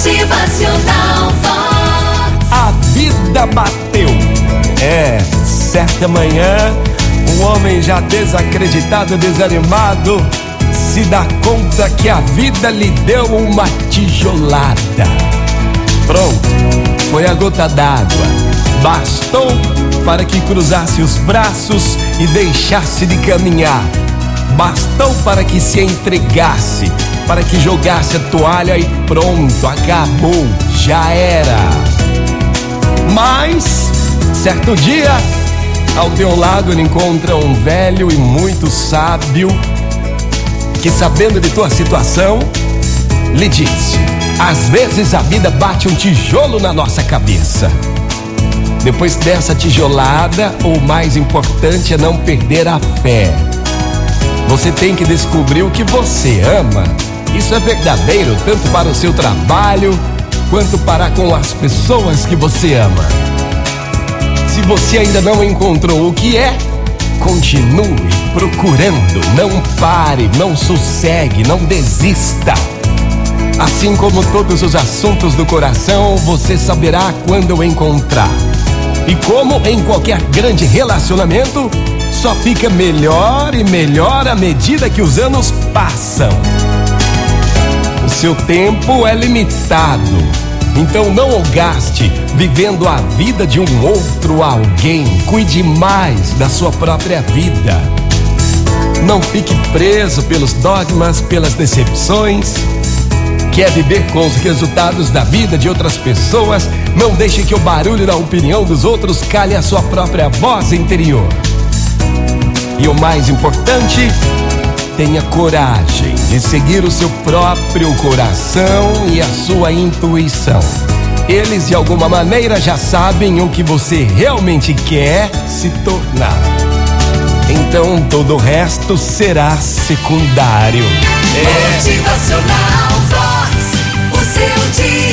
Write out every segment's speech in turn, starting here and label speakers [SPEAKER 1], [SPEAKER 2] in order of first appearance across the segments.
[SPEAKER 1] Motivacional Vox.
[SPEAKER 2] A vida bateu. É, certa manhã, um homem já desacreditado, desanimado, se dá conta que a vida lhe deu uma tijolada. Pronto, foi a gota d'água. Bastou para que cruzasse os braços e deixasse de caminhar. Bastou para que se entregasse, para que jogasse a toalha e pronto, acabou, já era. Mas, certo dia, ao teu lado ele encontra um velho e muito sábio que, sabendo de tua situação, lhe disse: Às vezes a vida bate um tijolo na nossa cabeça. Depois dessa tijolada, o mais importante é não perder a fé. Você tem que descobrir o que você ama. Isso é verdadeiro tanto para o seu trabalho quanto para com as pessoas que você ama. Se você ainda não encontrou o que é, continue procurando. Não pare, não sossegue, não desista. Assim como todos os assuntos do coração, você saberá quando encontrar. E como em qualquer grande relacionamento, só fica melhor e melhor à medida que os anos passam. Seu tempo é limitado, então não o gaste vivendo a vida de um outro alguém. Cuide mais da sua própria vida. Não fique preso pelos dogmas, pelas decepções. Quer viver com os resultados da vida de outras pessoas? Não deixe que o barulho da opinião dos outros cale a sua própria voz interior. E o mais importante, tenha coragem de seguir o seu próprio coração e a sua intuição. Eles de alguma maneira já sabem o que você realmente quer se tornar. Então todo o resto será secundário.
[SPEAKER 1] É. Motivacional Vox. O seu dia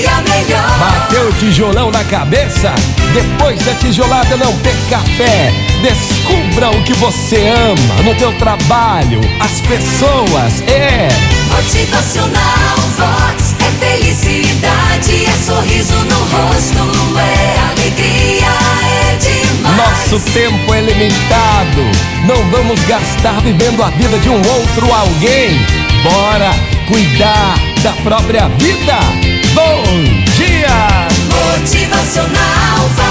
[SPEAKER 2] tijolão na cabeça? Depois da tijolada não perca fé. Descubra o que você ama no teu trabalho, as pessoas, é.
[SPEAKER 1] Motivacional Vox. É felicidade, é sorriso no rosto, é alegria, é demais.
[SPEAKER 2] Nosso tempo é limitado. Não vamos gastar vivendo a vida de um outro alguém. Bora cuidar da própria vida. Bom dia!
[SPEAKER 1] Motivacional.